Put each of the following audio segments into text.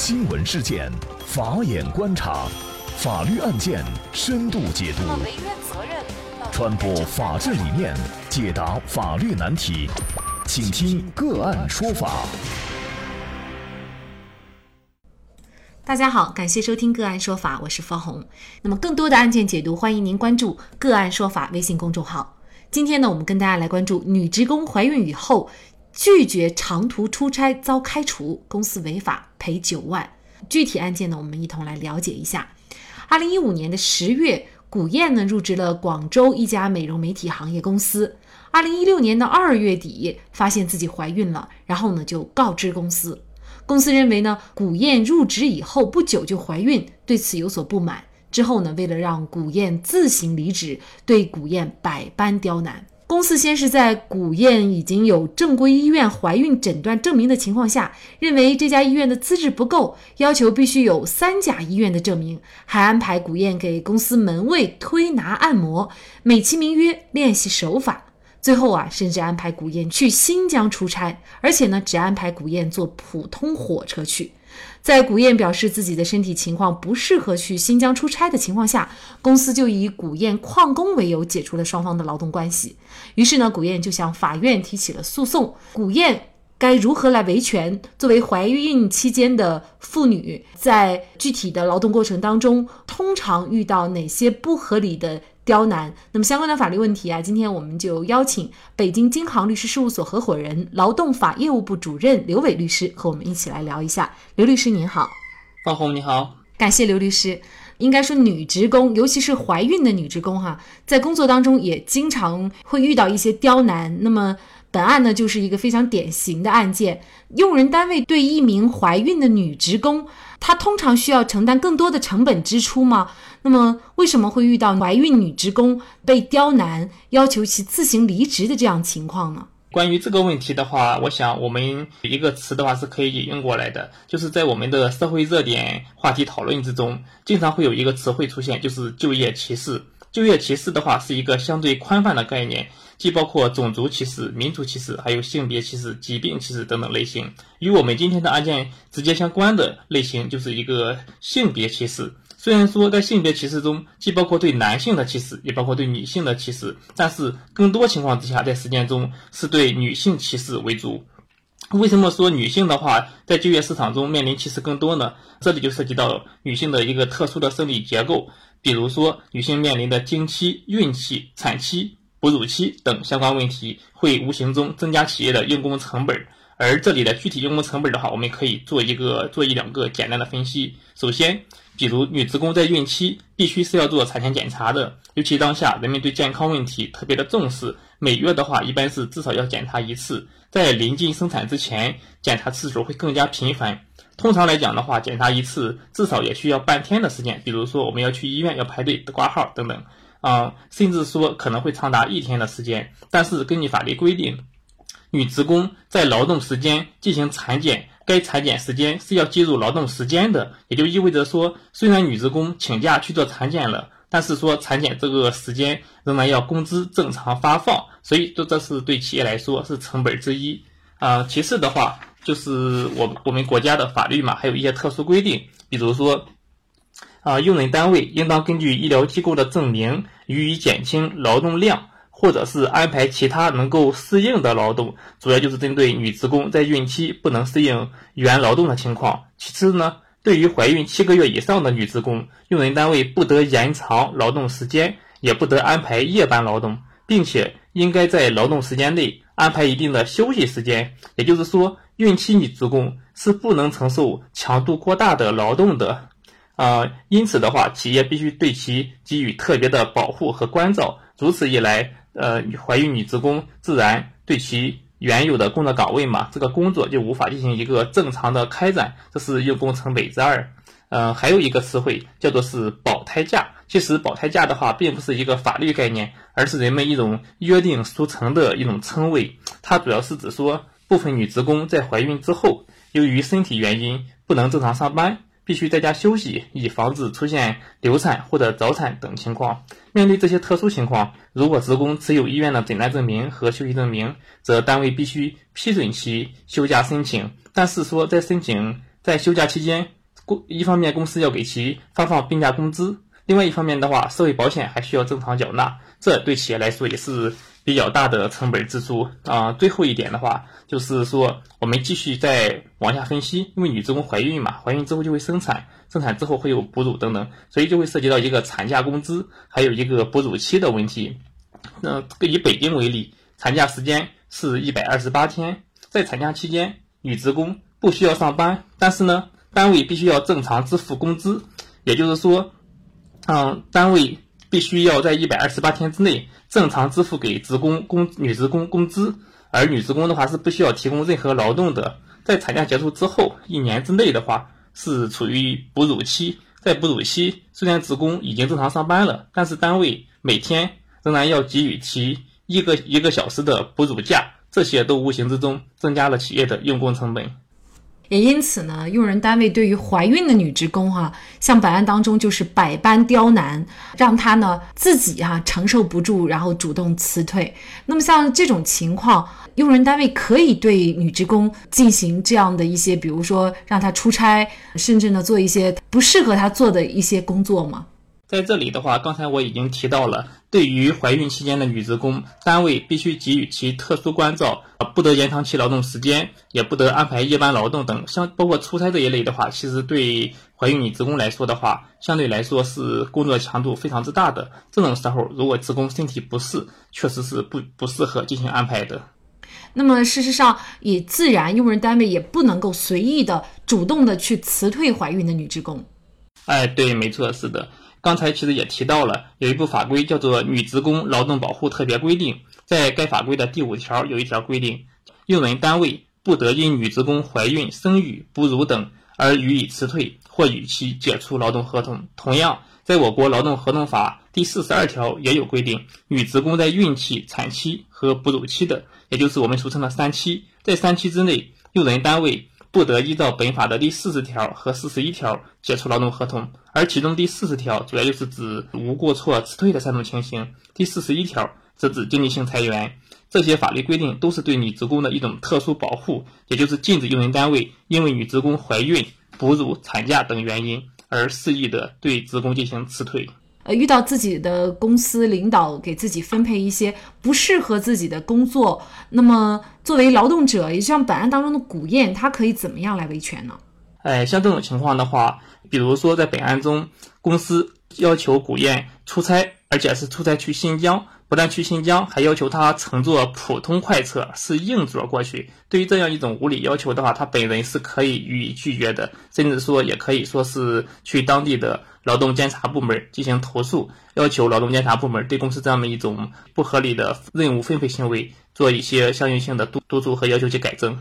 新闻事件，法眼观察，法律案件深度解读，传播法治理念，解答法律难题，请听个案说法。大家好，感谢收听个案说法，我是方红。那么更多的案件解读，欢迎您关注个案说法微信公众号。今天呢，我们跟大家来关注女职工怀孕以后。拒绝长途出差遭开除，公司违法赔九万。具体案件呢，我们一同来了解一下。二零一五年的十月，古燕呢入职了广州一家美容媒体行业公司。二零一六年的二月底，发现自己怀孕了，然后呢就告知公司。公司认为呢，古燕入职以后不久就怀孕，对此有所不满。之后呢，为了让古燕自行离职，对古燕百般刁难。公司先是在古燕已经有正规医院怀孕诊断证明的情况下，认为这家医院的资质不够，要求必须有三甲医院的证明，还安排古燕给公司门卫推拿按摩，美其名曰练习手法。最后啊，甚至安排古燕去新疆出差，而且呢，只安排古燕坐普通火车去。在古燕表示自己的身体情况不适合去新疆出差的情况下，公司就以古燕旷工为由解除了双方的劳动关系。于是呢，古燕就向法院提起了诉讼。古燕该如何来维权？作为怀孕期间的妇女，在具体的劳动过程当中，通常遇到哪些不合理的？刁难。那么相关的法律问题啊，今天我们就邀请北京金航律师事务所合伙人、劳动法业务部主任刘伟律师和我们一起来聊一下。刘律师您好，方红你好，感谢刘律师。应该说，女职工，尤其是怀孕的女职工哈，在工作当中也经常会遇到一些刁难。那么本案呢，就是一个非常典型的案件。用人单位对一名怀孕的女职工，她通常需要承担更多的成本支出吗？那么为什么会遇到怀孕女职工被刁难，要求其自行离职的这样情况呢？关于这个问题的话，我想我们一个词的话是可以引用过来的，就是在我们的社会热点话题讨论之中，经常会有一个词汇出现，就是就业歧视。就业歧视的话是一个相对宽泛的概念，既包括种族歧视、民族歧视，还有性别歧视、疾病歧视等等类型。与我们今天的案件直接相关的类型，就是一个性别歧视。虽然说在性别歧视中，既包括对男性的歧视，也包括对女性的歧视，但是更多情况之下，在实践中是对女性歧视为主。为什么说女性的话在就业市场中面临歧视更多呢？这里就涉及到女性的一个特殊的生理结构，比如说女性面临的经期、孕期、产期、哺乳期等相关问题，会无形中增加企业的用工成本。而这里的具体用工成本的话，我们可以做一个做一两个简单的分析。首先，比如女职工在孕期必须是要做产前检查的，尤其当下人们对健康问题特别的重视，每月的话一般是至少要检查一次，在临近生产之前，检查次数会更加频繁。通常来讲的话，检查一次至少也需要半天的时间，比如说我们要去医院要排队挂号等等，啊，甚至说可能会长达一天的时间。但是根据法律规定。女职工在劳动时间进行产检，该产检时间是要计入劳动时间的，也就意味着说，虽然女职工请假去做产检了，但是说产检这个时间仍然要工资正常发放，所以这这是对企业来说是成本之一啊。其次的话，就是我我们国家的法律嘛，还有一些特殊规定，比如说啊，用人单位应当根据医疗机构的证明予以减轻劳动量。或者是安排其他能够适应的劳动，主要就是针对女职工在孕期不能适应原劳动的情况。其次呢，对于怀孕七个月以上的女职工，用人单位不得延长劳动时间，也不得安排夜班劳动，并且应该在劳动时间内安排一定的休息时间。也就是说，孕期女职工是不能承受强度过大的劳动的。啊，因此的话，企业必须对其给予特别的保护和关照。如此一来，呃，怀孕女职工自然对其原有的工作岗位嘛，这个工作就无法进行一个正常的开展，这是用工成本之二。嗯，还有一个词汇叫做是保胎假。其实保胎假的话，并不是一个法律概念，而是人们一种约定俗成的一种称谓。它主要是指说，部分女职工在怀孕之后，由于身体原因不能正常上班。必须在家休息，以防止出现流产或者早产等情况。面对这些特殊情况，如果职工持有医院的诊断证明和休息证明，则单位必须批准其休假申请。但是说在申请在休假期间，公一方面公司要给其发放病假工资，另外一方面的话，社会保险还需要正常缴纳，这对企业来说也是比较大的成本支出啊。最后一点的话，就是说我们继续在往下分析，因为女职工怀孕嘛，怀孕之后就会生产，生产之后会有哺乳等等，所以就会涉及到一个产假工资，还有一个哺乳期的问题。那以北京为例，产假时间是一百二十八天，在产假期间，女职工不需要上班，但是呢，单位必须要正常支付工资，也就是说，嗯，单位必须要在一百二十八天之内正常支付给职工工女职工工资，而女职工的话是不需要提供任何劳动的。在产假结束之后一年之内的话，是处于哺乳期，在哺乳期，虽然职工已经正常上班了，但是单位每天。仍然要给予其一个一个小时的哺乳假，这些都无形之中增加了企业的用工成本。也因此呢，用人单位对于怀孕的女职工哈，像本案当中就是百般刁难，让她呢自己哈承受不住，然后主动辞退。那么像这种情况，用人单位可以对女职工进行这样的一些，比如说让她出差，甚至呢做一些不适合她做的一些工作吗？在这里的话，刚才我已经提到了，对于怀孕期间的女职工，单位必须给予其特殊关照，不得延长其劳动时间，也不得安排夜班劳动等。像包括出差这一类的话，其实对怀孕女职工来说的话，相对来说是工作强度非常之大的。这种时候，如果职工身体不适，确实是不不适合进行安排的。那么事实上，也自然用人单位也不能够随意的主动的去辞退怀孕的女职工。哎，对，没错，是的。刚才其实也提到了，有一部法规叫做《女职工劳动保护特别规定》。在该法规的第五条有一条规定，用人单位不得因女职工怀孕、生育、哺乳等而予以辞退或与其解除劳动合同。同样，在我国劳动合同法第四十二条也有规定，女职工在孕期、产期和哺乳期的，也就是我们俗称的三期，在三期之内，用人单位。不得依照本法的第四十条和四十一条解除劳动合同，而其中第四十条主要就是指无过错辞退的三种情形，第四十一条则指经济性裁员。这些法律规定都是对女职工的一种特殊保护，也就是禁止用人单位因为女职工怀孕、哺乳、产假等原因而肆意的对职工进行辞退。呃，遇到自己的公司领导给自己分配一些不适合自己的工作，那么作为劳动者，也像本案当中的古燕，他可以怎么样来维权呢？哎，像这种情况的话，比如说在本案中，公司要求古燕出差，而且是出差去新疆。不但去新疆，还要求他乘坐普通快车，是硬座过去。对于这样一种无理要求的话，他本人是可以予以拒绝的，甚至说也可以说是去当地的劳动监察部门进行投诉，要求劳动监察部门对公司这样的一种不合理的任务分配行为做一些相应性的督督促和要求其改正。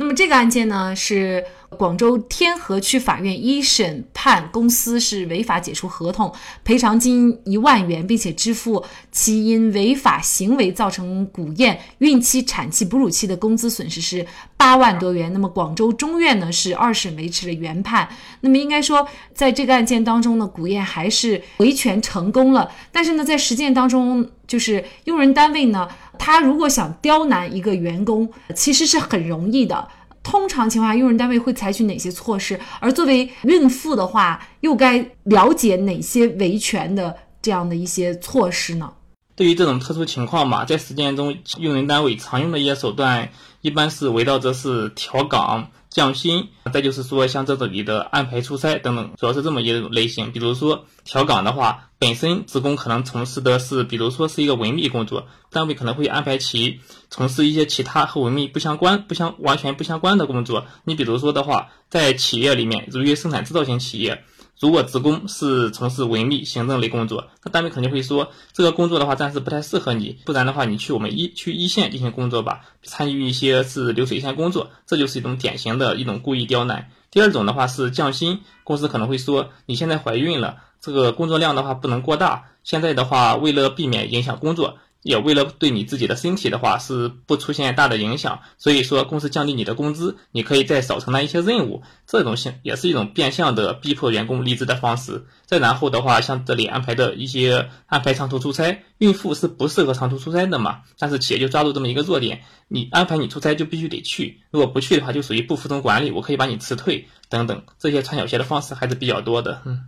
那么这个案件呢，是广州天河区法院一审判公司是违法解除合同，赔偿金一万元，并且支付其因违法行为造成古燕孕期、产期、哺乳期的工资损失是八万多元。那么广州中院呢是二审维持了原判。那么应该说，在这个案件当中呢，古燕还是维权成功了。但是呢，在实践当中，就是用人单位呢。他如果想刁难一个员工，其实是很容易的。通常情况下，用人单位会采取哪些措施？而作为孕妇的话，又该了解哪些维权的这样的一些措施呢？对于这种特殊情况嘛，在实践中，用人单位常用的一些手段，一般是围绕着是调岗。降薪，再就是说像这种你的安排出差等等，主要是这么一种类型。比如说调岗的话，本身职工可能从事的是，比如说是一个文秘工作，单位可能会安排其从事一些其他和文秘不相关、不相完全不相关的工作。你比如说的话，在企业里面，如于生产制造型企业。如果职工是从事文秘行政类工作，那单位肯定会说这个工作的话暂时不太适合你，不然的话你去我们一去一线进行工作吧，参与一些是流水线工作，这就是一种典型的一种故意刁难。第二种的话是降薪，公司可能会说你现在怀孕了，这个工作量的话不能过大，现在的话为了避免影响工作，也为了对你自己的身体的话是不出现大的影响，所以说公司降低你的工资，你可以再少承担一些任务，这种性也是一种变相的逼迫员工离职的方式。再然后的话，像这里安排的一些安排长途出差，孕妇是不适合长途出差的嘛，但是企业就抓住这么一个弱点，你安排你出差就必须得去，如果不去的话就属于不服从管理，我可以把你辞退等等，这些穿小鞋的方式还是比较多的，嗯。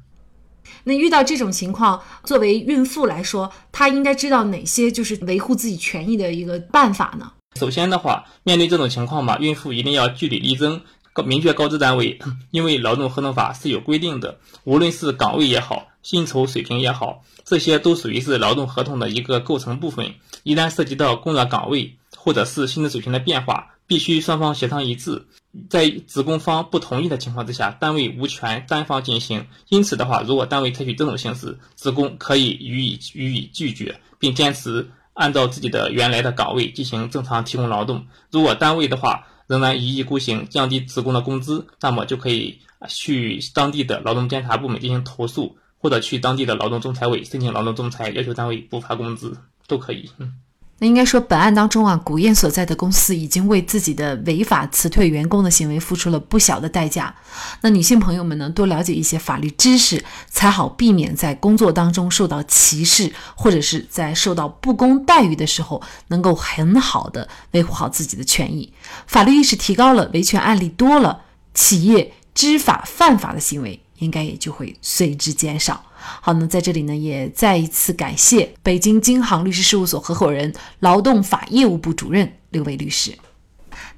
那遇到这种情况，作为孕妇来说，她应该知道哪些就是维护自己权益的一个办法呢？首先的话，面对这种情况嘛，孕妇一定要据理力争，告明确告知单位，因为劳动合同法是有规定的，无论是岗位也好，薪酬水平也好，这些都属于是劳动合同的一个构成部分。一旦涉及到工作岗位或者是薪资水平的变化，必须双方协商一致。在职工方不同意的情况之下，单位无权单方进行。因此的话，如果单位采取这种形式，职工可以予以予以拒绝，并坚持按照自己的原来的岗位进行正常提供劳动。如果单位的话仍然一意孤行，降低职工的工资，那么就可以去当地的劳动监察部门进行投诉，或者去当地的劳动仲裁委申请劳动仲裁，要求单位补发工资，都可以。嗯。那应该说，本案当中啊，古燕所在的公司已经为自己的违法辞退员工的行为付出了不小的代价。那女性朋友们呢，多了解一些法律知识，才好避免在工作当中受到歧视，或者是在受到不公待遇的时候，能够很好的维护好自己的权益。法律意识提高了，维权案例多了，企业知法犯法的行为应该也就会随之减少。好，那在这里呢，也再一次感谢北京京航律师事务所合伙人、劳动法业务部主任刘伟律师。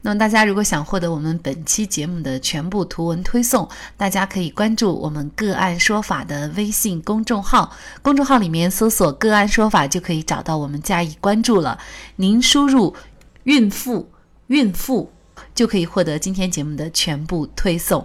那么大家如果想获得我们本期节目的全部图文推送，大家可以关注我们“个案说法”的微信公众号，公众号里面搜索“个案说法”就可以找到我们加以关注了。您输入“孕妇”“孕妇”就可以获得今天节目的全部推送。